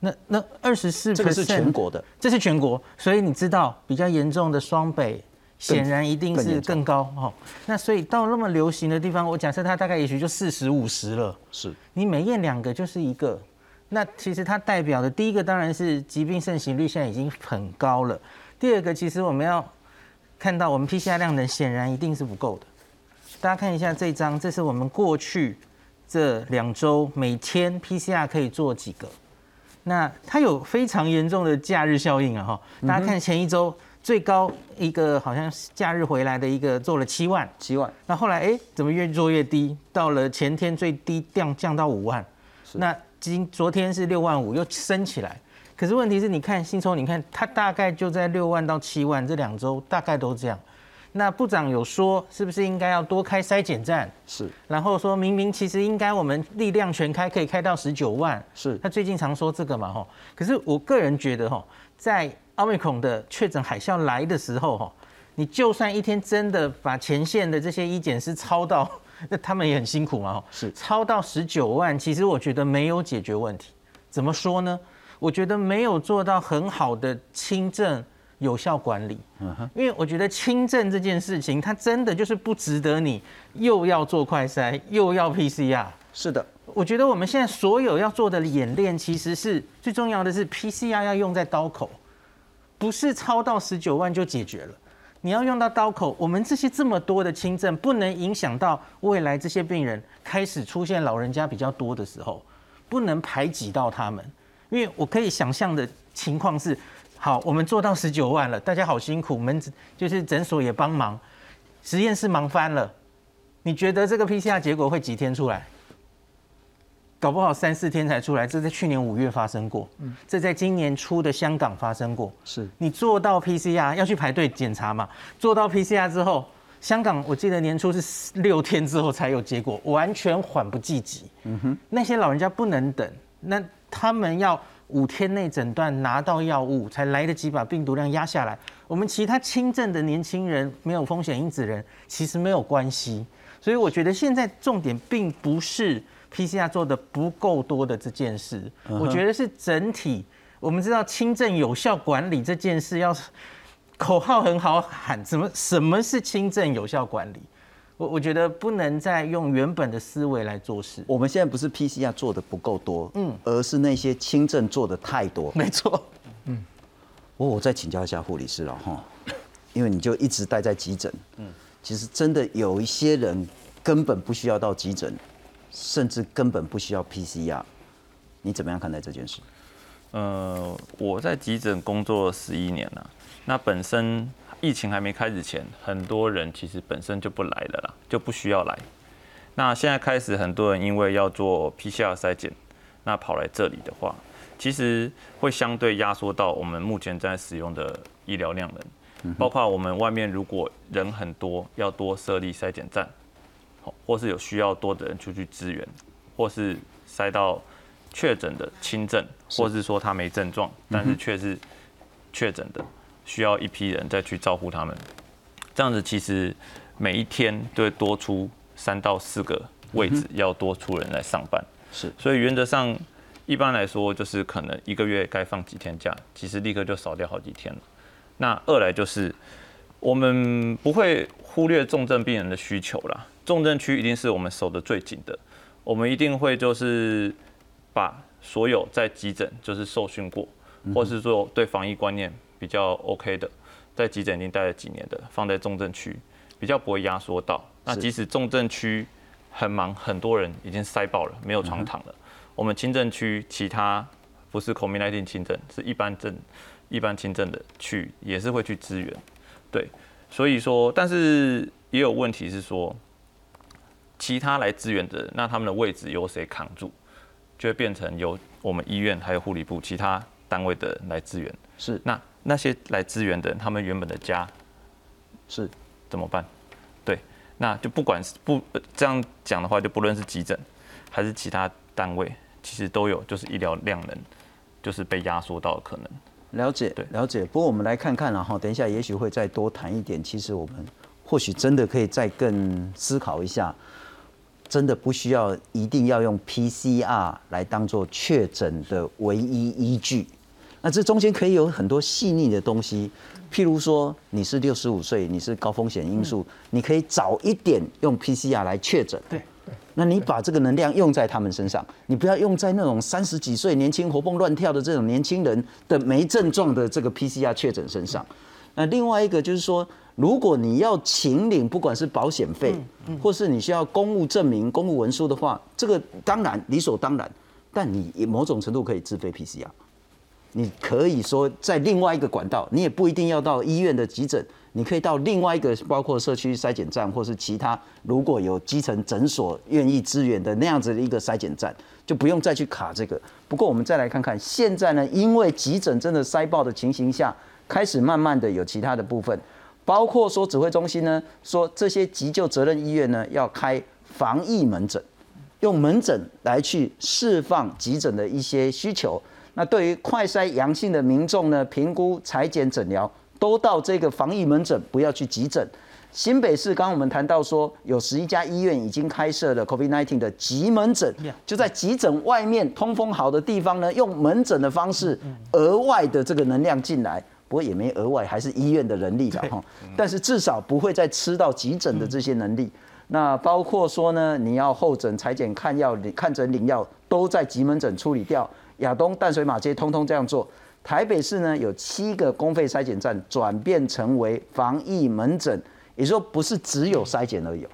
那那二十四，这个是全国的，这是全国，所以你知道比较严重的双北显然一定是更高哦。那所以到那么流行的地方，我假设它大概也许就四十五十了，是你每验两个就是一个。那其实它代表的第一个当然是疾病盛行率现在已经很高了。第二个，其实我们要看到我们 PCR 量能显然一定是不够的。大家看一下这张，这是我们过去这两周每天 PCR 可以做几个。那它有非常严重的假日效应啊！哈，大家看前一周最高一个好像假日回来的一个做了七万，七万。那后来哎，怎么越做越低？到了前天最低降降到五万。那今昨天是六万五，又升起来。可是问题是，你看新聪，你看它大概就在六万到七万，这两周大概都这样。那部长有说，是不是应该要多开筛检站？是。然后说明明其实应该我们力量全开，可以开到十九万。是。他最近常说这个嘛，吼。可是我个人觉得，吼，在奥密克戎的确诊海啸来的时候，吼，你就算一天真的把前线的这些医检师超到。那他们也很辛苦嘛，是超到十九万，其实我觉得没有解决问题。怎么说呢？我觉得没有做到很好的轻症有效管理。嗯哼，因为我觉得轻症这件事情，它真的就是不值得你又要做快筛，又要 PCR。是的，我觉得我们现在所有要做的演练，其实是最重要的是 PCR 要用在刀口，不是超到十九万就解决了。你要用到刀口，我们这些这么多的轻症，不能影响到未来这些病人开始出现老人家比较多的时候，不能排挤到他们。因为我可以想象的情况是，好，我们做到十九万了，大家好辛苦，门就是诊所也帮忙，实验室忙翻了。你觉得这个 PCR 结果会几天出来？搞不好三四天才出来，这在去年五月发生过，嗯这在今年初的香港发生过。是你做到 PCR 要去排队检查嘛？做到 PCR 之后，香港我记得年初是六天之后才有结果，完全缓不济急。嗯哼，那些老人家不能等，那他们要五天内诊断拿到药物，才来得及把病毒量压下来。我们其他轻症的年轻人、没有风险因子人，其实没有关系。所以我觉得现在重点并不是。PCR 做的不够多的这件事，我觉得是整体。我们知道轻症有效管理这件事，要口号很好喊，什么什么是轻症有效管理？我我觉得不能再用原本的思维来做事。我们现在不是 PCR 做的不够多，嗯，而是那些轻症做的太多。没错，嗯。我我再请教一下护理师了哈，因为你就一直待在急诊，嗯，其实真的有一些人根本不需要到急诊。甚至根本不需要 PCR，你怎么样看待这件事？呃，我在急诊工作十一年了，那本身疫情还没开始前，很多人其实本身就不来了啦，就不需要来。那现在开始，很多人因为要做 PCR 筛检，那跑来这里的话，其实会相对压缩到我们目前在使用的医疗量能，包括我们外面如果人很多，要多设立筛检站，或是有需要多的人出去支援，或是塞到确诊的轻症，或是说他没症状，但是却是确诊的，需要一批人再去照顾他们，这样子其实每一天都会多出。三到四个位置要多出人来上班，是，所以原则上一般来说就是可能一个月该放几天假，其实立刻就少掉好几天了。那二来就是我们不会忽略重症病人的需求啦，重症区一定是我们守得最紧的，我们一定会就是把所有在急诊就是受训过，或是说对防疫观念比较 OK 的，在急诊已经待了几年的，放在重症区，比较不会压缩到。那即使重症区很忙，很多人已经塞爆了，没有床躺了。我们轻症区其他不是 COVID-19 轻症，是一般症、一般轻症的去也是会去支援。对，所以说，但是也有问题是说，其他来支援的，那他们的位置由谁扛住，就会变成由我们医院还有护理部其他单位的人来支援。是，那那些来支援的人，他们原本的家是怎么办？对那就不管是不这样讲的话，就不论是急诊还是其他单位，其实都有就是医疗量能就是被压缩到的可能。了解，对，了解。不过我们来看看，然后等一下也许会再多谈一点。其实我们或许真的可以再更思考一下，真的不需要一定要用 PCR 来当做确诊的唯一依据。那这中间可以有很多细腻的东西。譬如说，你是六十五岁，你是高风险因素，你可以早一点用 PCR 来确诊。对，那你把这个能量用在他们身上，你不要用在那种三十几岁年轻活蹦乱跳的这种年轻人的没症状的这个 PCR 确诊身上。那另外一个就是说，如果你要请领，不管是保险费，或是你需要公务证明、公务文书的话，这个当然理所当然，但你某种程度可以自费 PCR。你可以说在另外一个管道，你也不一定要到医院的急诊，你可以到另外一个包括社区筛检站，或是其他如果有基层诊所愿意支援的那样子的一个筛检站，就不用再去卡这个。不过我们再来看看，现在呢，因为急诊真的塞爆的情形下，开始慢慢的有其他的部分，包括说指挥中心呢说这些急救责任医院呢要开防疫门诊，用门诊来去释放急诊的一些需求。那对于快筛阳性的民众呢，评估、裁剪、诊疗都到这个防疫门诊，不要去急诊。新北市刚刚我们谈到说，有十一家医院已经开设了 COVID-19 的急门诊，就在急诊外面通风好的地方呢，用门诊的方式额外的这个能量进来，不过也没额外，还是医院的人力的哈。但是至少不会再吃到急诊的这些能力。那包括说呢，你要候诊、裁剪、看药、看诊、领药，都在急门诊处理掉。亚东、淡水、马街通通这样做。台北市呢有七个公费筛检站转变成为防疫门诊，也说不是只有筛检而已，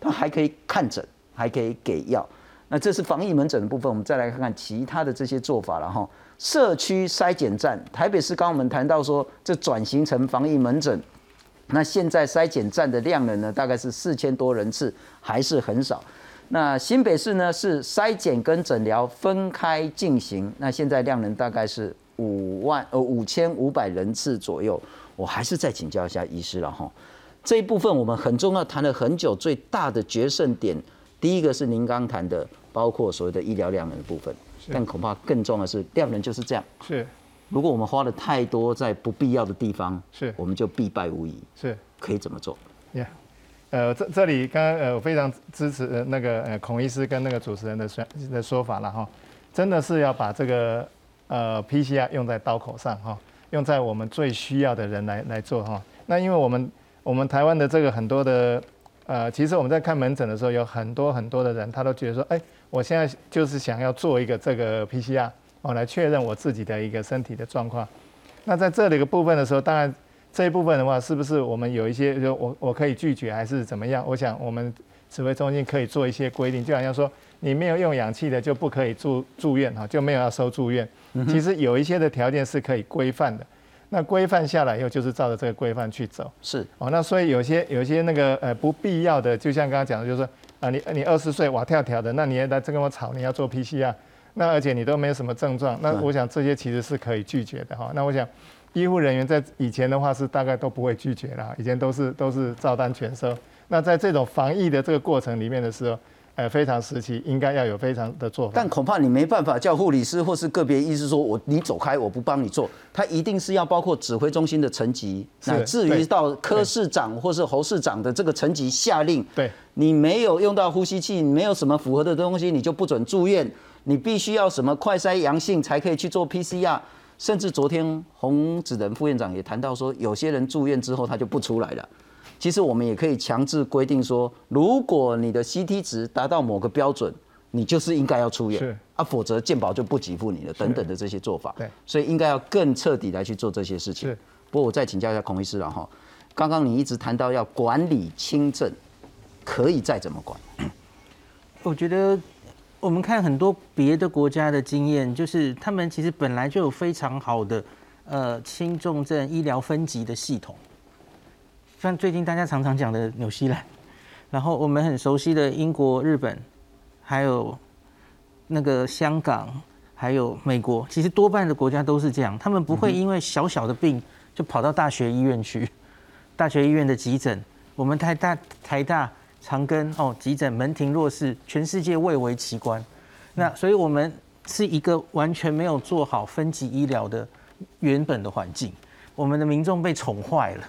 它还可以看诊，还可以给药。那这是防疫门诊的部分，我们再来看看其他的这些做法了哈。社区筛检站，台北市刚我们谈到说这转型成防疫门诊，那现在筛检站的量呢大概是四千多人次，还是很少。那新北市呢是筛检跟诊疗分开进行，那现在量能大概是五万呃五千五百人次左右。我还是再请教一下医师了哈，这一部分我们很重要，谈了很久，最大的决胜点，第一个是您刚谈的，包括所谓的医疗量能的部分，但恐怕更重要的是量能就是这样。是，如果我们花了太多在不必要的地方，是，我们就必败无疑。是，可以怎么做？Yeah。呃，这这里刚刚呃，我非常支持那个呃孔医师跟那个主持人的说的说法了哈，真的是要把这个呃 PCR 用在刀口上哈，用在我们最需要的人来来做哈。那因为我们我们台湾的这个很多的呃，其实我们在看门诊的时候，有很多很多的人，他都觉得说，哎，我现在就是想要做一个这个 PCR 哦，来确认我自己的一个身体的状况。那在这里个部分的时候，当然。这一部分的话，是不是我们有一些就我我可以拒绝还是怎么样？我想我们指挥中心可以做一些规定，就好像说你没有用氧气的就不可以住住院哈，就没有要收住院。其实有一些的条件是可以规范的，那规范下来以后就是照着这个规范去走。是哦，那所以有些有些那个呃不必要的，就像刚刚讲的，就是说啊，你你二十岁哇跳跳的，那你也来这跟我吵，你要做 PCR，那而且你都没有什么症状，那我想这些其实是可以拒绝的哈。那我想医护人员在以前的话是大概都不会拒绝啦，以前都是都是照单全收。那在这种防疫的这个过程里面的时候。呃，非常时期应该要有非常的做法，但恐怕你没办法叫护理师或是个别医师说，我你走开，我不帮你做。他一定是要包括指挥中心的层级，乃至于到科室长或是侯市长的这个层级下令。对，你没有用到呼吸器，没有什么符合的东西，你就不准住院。你必须要什么快筛阳性才可以去做 PCR。甚至昨天洪子仁副院长也谈到说，有些人住院之后他就不出来了。其实我们也可以强制规定说，如果你的 CT 值达到某个标准，你就是应该要出院，啊，否则健保就不给付你了，等等的这些做法。对，所以应该要更彻底来去做这些事情。不过我再请教一下孔医师了哈，刚刚你一直谈到要管理轻症，可以再怎么管？我觉得我们看很多别的国家的经验，就是他们其实本来就有非常好的呃轻重症医疗分级的系统。像最近大家常常讲的纽西兰，然后我们很熟悉的英国、日本，还有那个香港，还有美国，其实多半的国家都是这样，他们不会因为小小的病就跑到大学医院去。大学医院的急诊，我们台大、台大、长庚哦，急诊门庭若市，全世界蔚为奇观。那所以我们是一个完全没有做好分级医疗的原本的环境，我们的民众被宠坏了。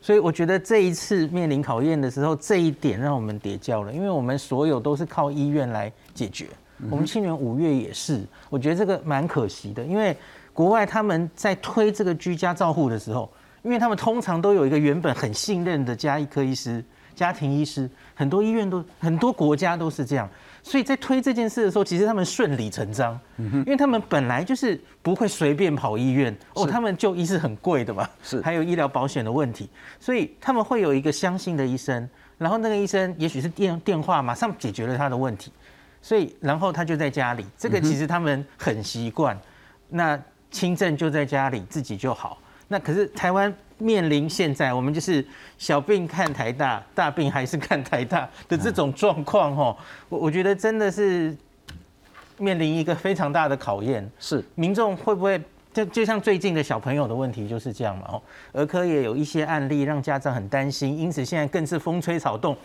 所以我觉得这一次面临考验的时候，这一点让我们跌跤了，因为我们所有都是靠医院来解决。我们去年五月也是，我觉得这个蛮可惜的，因为国外他们在推这个居家照护的时候，因为他们通常都有一个原本很信任的家医科医师、家庭医师，很多医院都很多国家都是这样。所以在推这件事的时候，其实他们顺理成章，因为他们本来就是不会随便跑医院哦，他们就医是很贵的嘛，是。还有医疗保险的问题，所以他们会有一个相信的医生，然后那个医生也许是电电话马上解决了他的问题，所以然后他就在家里，这个其实他们很习惯，那轻症就在家里自己就好，那可是台湾。面临现在我们就是小病看台大，大病还是看台大的这种状况哈，我我觉得真的是面临一个非常大的考验。是民众会不会就就像最近的小朋友的问题就是这样嘛？哦，儿科也有一些案例让家长很担心，因此现在更是风吹草动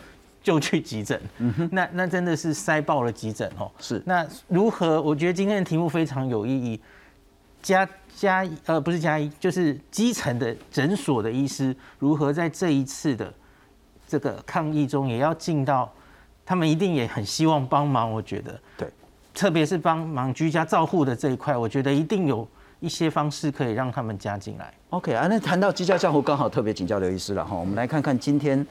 就去急诊。嗯哼，那那真的是塞爆了急诊哦。是，那如何？我觉得今天的题目非常有意义。加加呃不是加一，就是基层的诊所的医师如何在这一次的这个抗疫中也要尽到，他们一定也很希望帮忙。我觉得对，特别是帮忙居家照护的这一块，我觉得一定有一些方式可以让他们加进来。OK 啊，那谈到居家照护，刚好特别请教刘医师了哈。我们来看看今天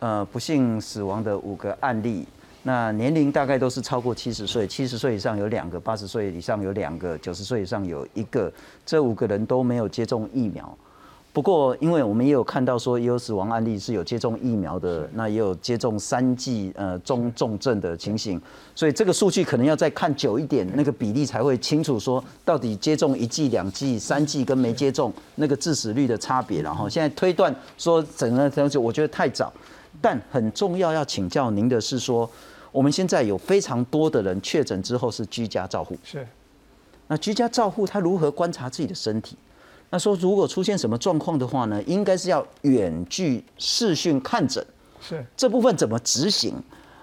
呃不幸死亡的五个案例。那年龄大概都是超过七十岁，七十岁以上有两个，八十岁以上有两个，九十岁以上有一个，这五个人都没有接种疫苗。不过，因为我们也有看到说，也有死亡案例是有接种疫苗的，那也有接种三剂呃中重症的情形，所以这个数据可能要再看久一点，那个比例才会清楚说，到底接种一剂、两剂、三剂跟没接种那个致死率的差别。然后现在推断说整个东西，我觉得太早。但很重要要请教您的是说。我们现在有非常多的人确诊之后是居家照护，是。那居家照护他如何观察自己的身体？那说如果出现什么状况的话呢？应该是要远距视讯看诊，是。这部分怎么执行？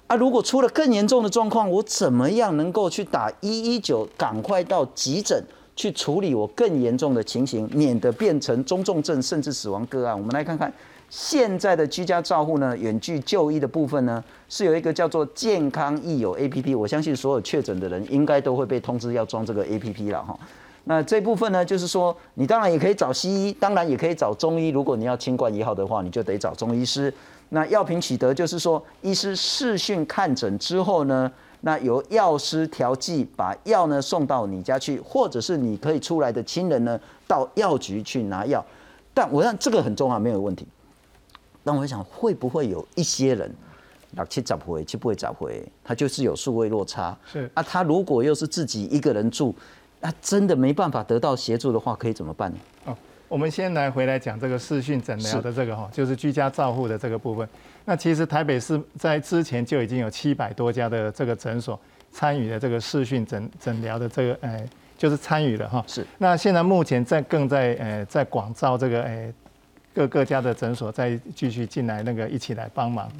啊，如果出了更严重的状况，我怎么样能够去打一一九，赶快到急诊去处理我更严重的情形，免得变成中重症甚至死亡个案？我们来看看。现在的居家照护呢，远距就医的部分呢，是有一个叫做健康益友 A P P，我相信所有确诊的人应该都会被通知要装这个 A P P 了哈。那这部分呢，就是说你当然也可以找西医，当然也可以找中医。如果你要清冠一号的话，你就得找中医师。那药品取得就是说，医师视讯看诊之后呢，那由药师调剂，把药呢送到你家去，或者是你可以出来的亲人呢到药局去拿药。但我想这个很重要，没有问题。但我想，会不会有一些人，六七十回，七不会找回，他就是有数位落差。是啊，他如果又是自己一个人住，那真的没办法得到协助的话，可以怎么办呢？哦，我们先来回来讲这个视讯诊疗的这个哈，就是居家照护的这个部分。那其实台北市在之前就已经有七百多家的这个诊所参与了这个视讯诊诊疗的这个，哎，就是参与了哈。是。那现在目前在更在呃在广招这个哎各各家的诊所再继续进来那个一起来帮忙。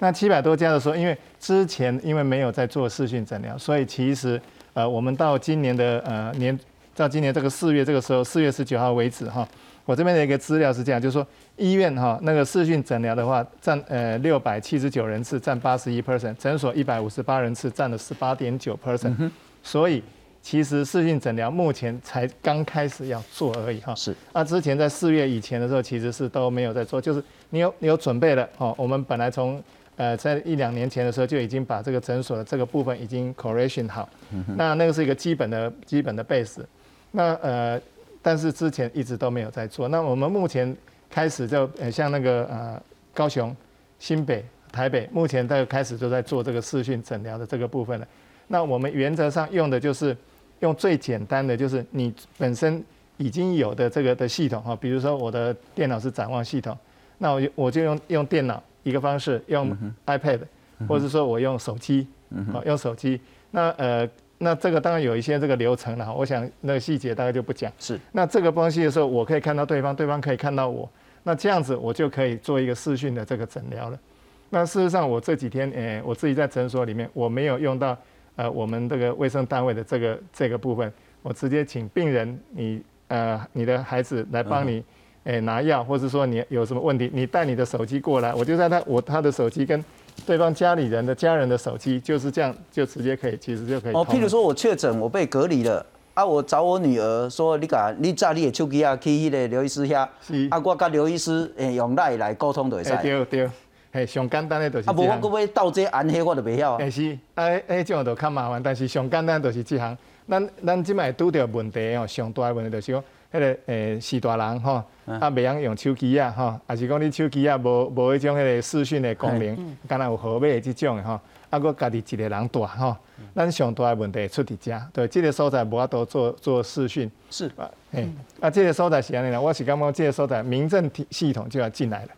那七百多家的时候，因为之前因为没有在做视讯诊疗，所以其实呃我们到今年的呃年。到今年这个四月这个时候，四月十九号为止哈，我这边的一个资料是这样，就是说医院哈那个视讯诊疗的话，占呃六百七十九人次，占八十一 percent，诊所一百五十八人次，占了十八点九 percent。所以其实视讯诊疗目前才刚开始要做而已哈。是。那之前在四月以前的时候，其实是都没有在做，就是你有你有准备了哦。我们本来从呃在一两年前的时候就已经把这个诊所的这个部分已经 correction 好，那那个是一个基本的基本的 base。那呃，但是之前一直都没有在做。那我们目前开始就呃，像那个呃，高雄、新北、台北，目前都开始就在做这个视讯诊疗的这个部分了。那我们原则上用的就是用最简单的，就是你本身已经有的这个的系统哈，比如说我的电脑是展望系统，那我我就用用电脑一个方式，用 iPad，或者说我用手机，好用手机。那呃。那这个当然有一些这个流程了，我想那个细节大概就不讲。是。那这个东西的时候，我可以看到对方，对方可以看到我，那这样子我就可以做一个视讯的这个诊疗了。那事实上，我这几天，诶，我自己在诊所里面，我没有用到呃我们这个卫生单位的这个这个部分，我直接请病人，你呃你的孩子来帮你，诶拿药，或者说你有什么问题，你带你的手机过来，我就在他我他的手机跟。对方家里人的家人的手机就是这样，就直接可以，其实就可以。哦，譬如说我确诊，我被隔离了啊，我找我女儿说，你甲你炸你的手机啊，去迄个刘医师遐，啊，我甲刘医师诶用赖来沟通就会使。对对，嘿，上简单的就是。啊，无我搁要倒这安黑我都袂晓啊。诶是，啊，诶，这种就较麻烦，但是上简单就是这项。咱咱即摆拄着问题哦，上大问题就是讲。迄个诶，四大人吼，啊，袂晓用手机啊，吼，还是讲你手机啊，无无迄种迄个视讯的功能，敢若有号码即种的吼，啊，佫家己一个人带吼，咱上大的问题出伫遮，对，即个所在无法度做做视讯，是啊，嘿，啊，即个所在是安尼啦，我是感觉即个所在民政体系统就要进来了，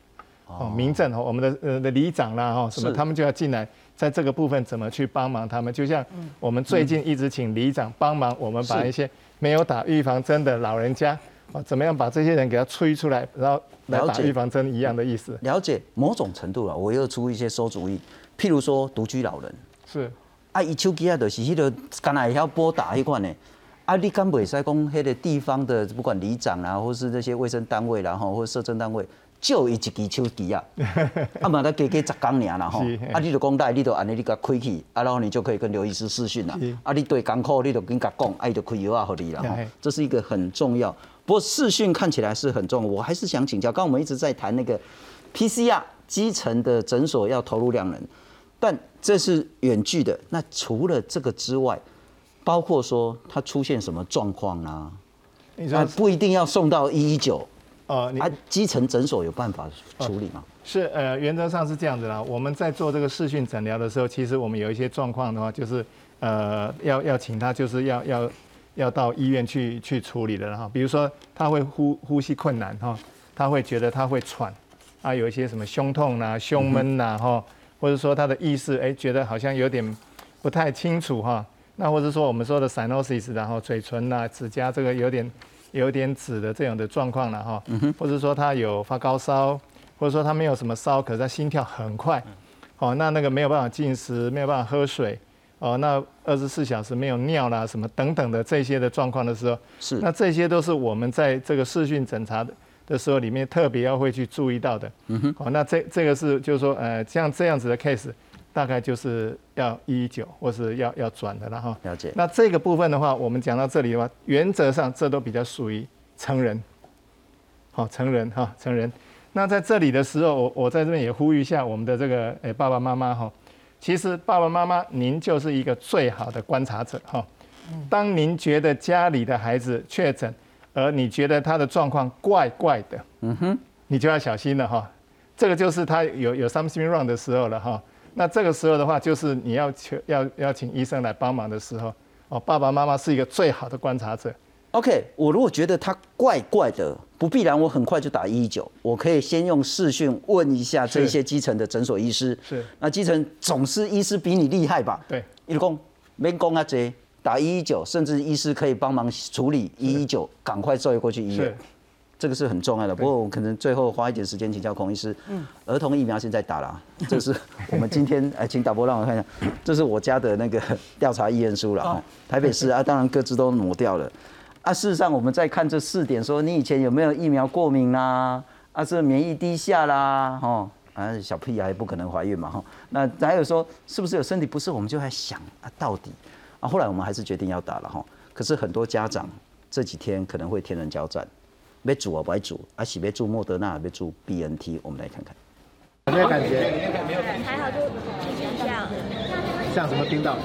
哦，民政哦，我们的呃的里长啦，哈，什么他们就要进来，在这个部分怎么去帮忙他们？就像我们最近一直请里长帮忙，我们把一些。没有打预防针的老人家啊，怎么样把这些人给他催出来，然后来打预防针一样的意思。了解某种程度了，我又出一些馊主意，譬如说独居老人是啊，伊手机啊，就是迄个刚才会晓拨打迄款呢，啊，你敢袂使讲迄个地方的不管里长啊，或是这些卫生单位然后或社政单位。就伊一支手机啊，啊嘛得加加十工尔啦吼，啊你就讲带，你就安尼你甲开去，啊然后你就可以跟刘医师视讯啦，啊你对港口你就跟甲讲，啊伊就开药啊互你啦吼，这是一个很重要。不过视讯看起来是很重要，我还是想请教，刚我们一直在谈那个 PCR 基层的诊所要投入两人，但这是远距的，那除了这个之外，包括说他出现什么状况啊，啊不一定要送到一一九。哦，啊，基层诊所有办法处理吗？是，呃，原则上是这样子啦。我们在做这个视讯诊疗的时候，其实我们有一些状况的话，就是呃，要要请他，就是要要要到医院去去处理的哈。比如说他会呼呼吸困难哈，他会觉得他会喘，啊，有一些什么胸痛呐、胸闷呐哈，或者说他的意识哎觉得好像有点不太清楚哈。那或者说我们说的然后嘴唇呐、指甲这个有点。有点紫的这样的状况了哈，或者说他有发高烧，或者说他没有什么烧，可是他心跳很快，哦，那那个没有办法进食，没有办法喝水，哦，那二十四小时没有尿啦，什么等等的这些的状况的时候，是，那这些都是我们在这个视讯诊查的的时候里面特别要会去注意到的，嗯哼，哦，那这这个是就是说，呃，像这样子的 case。大概就是要一九，或是要要转的了哈。了解。那这个部分的话，我们讲到这里的话，原则上这都比较属于成人，好，成人哈，成人。那在这里的时候，我我在这边也呼吁一下我们的这个诶爸爸妈妈哈，其实爸爸妈妈您就是一个最好的观察者哈。当您觉得家里的孩子确诊，而你觉得他的状况怪怪的，嗯哼，你就要小心了哈。这个就是他有有 something wrong 的时候了哈。那这个时候的话，就是你要求要邀请医生来帮忙的时候，哦，爸爸妈妈是一个最好的观察者，OK，我如果觉得他怪怪的，不必然我很快就打一一九，我可以先用视讯问一下这些基层的诊所医师。是，那基层总是医师比你厉害吧？对，一公没工啊，这打一一九，甚至医师可以帮忙处理一一九，赶快送过去医院。这个是很重要的。不过我可能最后花一点时间请教孔医师。嗯，儿童疫苗现在打了，这是我们今天哎，请导播让我看一下，这是我家的那个 调查意愿书了哈。台北市啊，当然各自都挪掉了。啊，事实上我们在看这四点，说你以前有没有疫苗过敏啦？啊，是免疫低下啦？哈，啊，小屁孩不可能怀孕嘛？哈，那还有说是不是有身体不适？我们就在想啊，到底啊，后来我们还是决定要打了哈。可是很多家长这几天可能会天人交战，要煮啊不爱煮，啊是要煮莫德纳，要煮 B N T，我们来看看。有没有感觉？还好，就像像什么冰岛？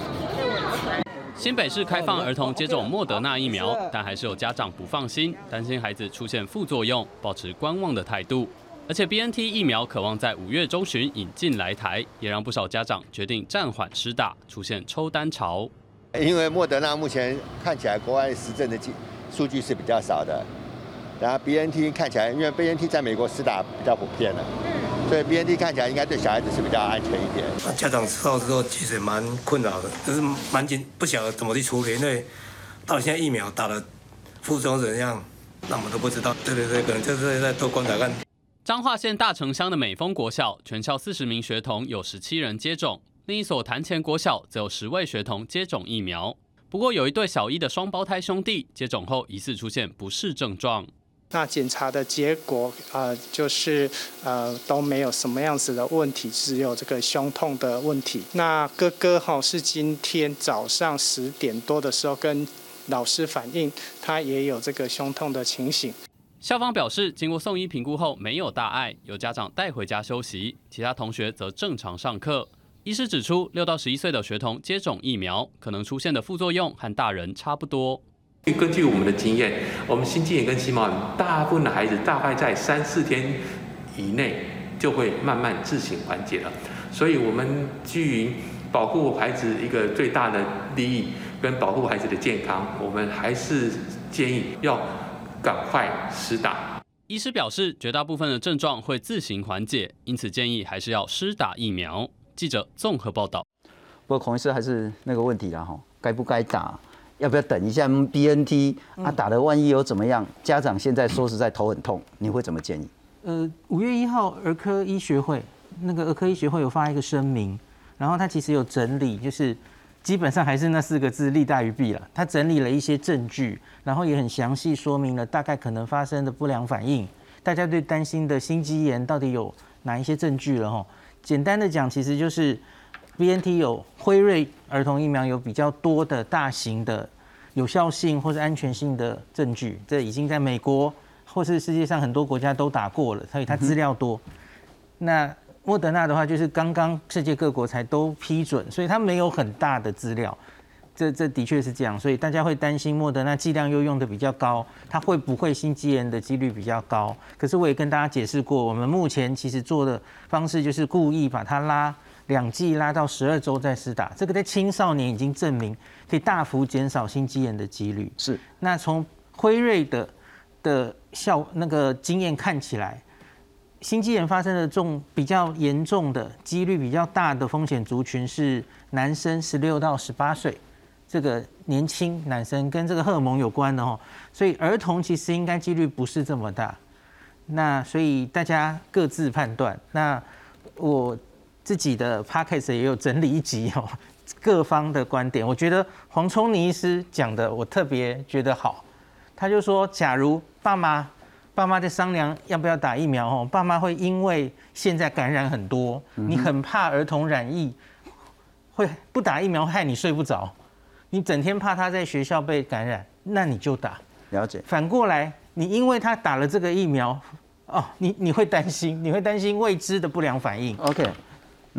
新北市开放儿童接种莫德纳疫苗，但还是有家长不放心，担心孩子出现副作用，保持观望的态度。而且 B N T 疫苗渴望在五月中旬引进来台，也让不少家长决定暂缓施打，出现抽单潮。因为莫德纳目前看起来国外实证的数据是比较少的，然后 B N T 看起来，因为 B N T 在美国施打比较普遍了。所以 B N T 看起来应该对小孩子是比较安全一点。家长知道之后其实蛮困扰的，就是蛮紧，不晓得怎么去处理，因为到现在疫苗打了副作用怎样，那我们都不知道。对对对，可能就是在多观察看。彰化县大城乡的美丰国小，全校四十名学童有十七人接种，另一所潭前国小则有十位学童接种疫苗。不过有一对小一的双胞胎兄弟接种后疑似出现不适症状。那检查的结果，呃，就是呃都没有什么样子的问题，只有这个胸痛的问题。那哥哥哈是今天早上十点多的时候跟老师反映，他也有这个胸痛的情形。校方表示，经过送医评估后没有大碍，有家长带回家休息，其他同学则正常上课。医师指出，六到十一岁的学童接种疫苗可能出现的副作用和大人差不多。根据我们的经验，我们心肌炎跟心毛炎，大部分的孩子大概在三四天以内就会慢慢自行缓解了。所以，我们基于保护孩子一个最大的利益跟保护孩子的健康，我们还是建议要赶快施打。医师表示，绝大部分的症状会自行缓解，因此建议还是要施打疫苗。记者综合报道。不过，孔医师还是那个问题啦，哈，该不该打？要不要等一下 B N T 啊？打了万一有怎么样？家长现在说实在头很痛，你会怎么建议？呃，五月一号儿科医学会那个儿科医学会有发一个声明，然后他其实有整理，就是基本上还是那四个字利大于弊了。他整理了一些证据，然后也很详细说明了大概可能发生的不良反应。大家对担心的心肌炎到底有哪一些证据了？哈，简单的讲，其实就是。B N T 有辉瑞儿童疫苗有比较多的大型的有效性或是安全性的证据，这已经在美国或是世界上很多国家都打过了，所以它资料多。那莫德纳的话，就是刚刚世界各国才都批准，所以它没有很大的资料。这这的确是这样，所以大家会担心莫德纳剂量又用的比较高，它会不会心肌炎的几率比较高？可是我也跟大家解释过，我们目前其实做的方式就是故意把它拉。两剂拉到十二周再施打，这个在青少年已经证明可以大幅减少心肌炎的几率。是，那从辉瑞的的效那个经验看起来，心肌炎发生的重比较严重的几率比较大的风险族群是男生十六到十八岁，这个年轻男生跟这个荷尔蒙有关的哦，所以儿童其实应该几率不是这么大。那所以大家各自判断。那我。自己的 p o c k e t 也有整理一集哦，各方的观点，我觉得黄聪尼医师讲的我特别觉得好，他就说，假如爸妈爸妈在商量要不要打疫苗哦，爸妈会因为现在感染很多，你很怕儿童染疫，会不打疫苗害你睡不着，你整天怕他在学校被感染，那你就打。了解。反过来，你因为他打了这个疫苗，哦，你你会担心，你会担心未知的不良反应。OK。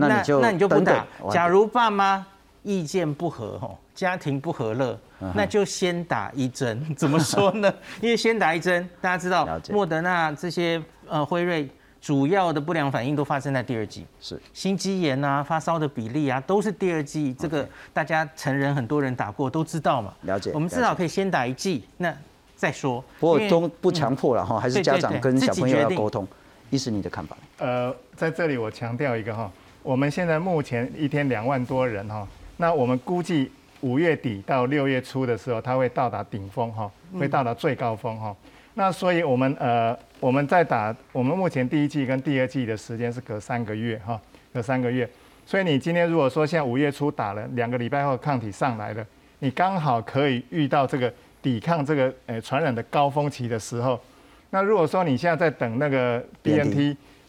那那你就不打。假如爸妈意见不合，吼，家庭不和乐，那就先打一针。怎么说呢？因为先打一针，大家知道，莫德纳这些呃辉瑞主要的不良反应都发生在第二季，是心肌炎啊、发烧的比例啊，都是第二季。这个大家成人很多人打过都知道嘛。了解。我们至少可以先打一剂，那再说。不过都不强迫了哈，还是家长跟小朋友要沟通。医师，你的看法？呃，在这里我强调一个哈，我们现在目前一天两万多人哈，那我们估计五月底到六月初的时候，它会到达顶峰哈，嗯会到达最高峰哈。那所以我们呃，我们在打，我们目前第一季跟第二季的时间是隔三个月哈，隔三个月。所以你今天如果说现在五月初打了，两个礼拜后抗体上来了，你刚好可以遇到这个抵抗这个呃传染的高峰期的时候。那如果说你现在在等那个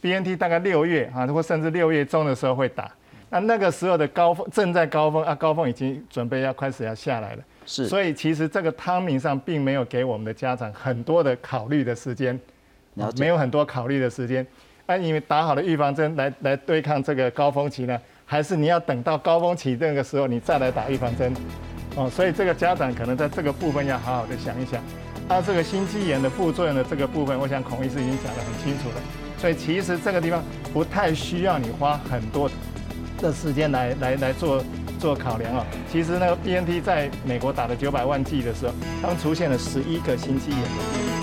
BNT，BNT 大概六月啊，或甚至六月中的时候会打，那那个时候的高峰正在高峰啊，高峰已经准备要开始要下来了。是，所以其实这个汤明上并没有给我们的家长很多的考虑的时间，没有很多考虑的时间。啊，因为打好了预防针来来对抗这个高峰期呢，还是你要等到高峰期那个时候你再来打预防针？哦，所以这个家长可能在这个部分要好好的想一想。啊，这个心肌炎的副作用的这个部分，我想孔医师已经讲得很清楚了。所以其实这个地方不太需要你花很多的时间来来来做做考量啊。其实那个 BNT 在美国打了九百万剂的时候，他们出现了十一个心肌炎的病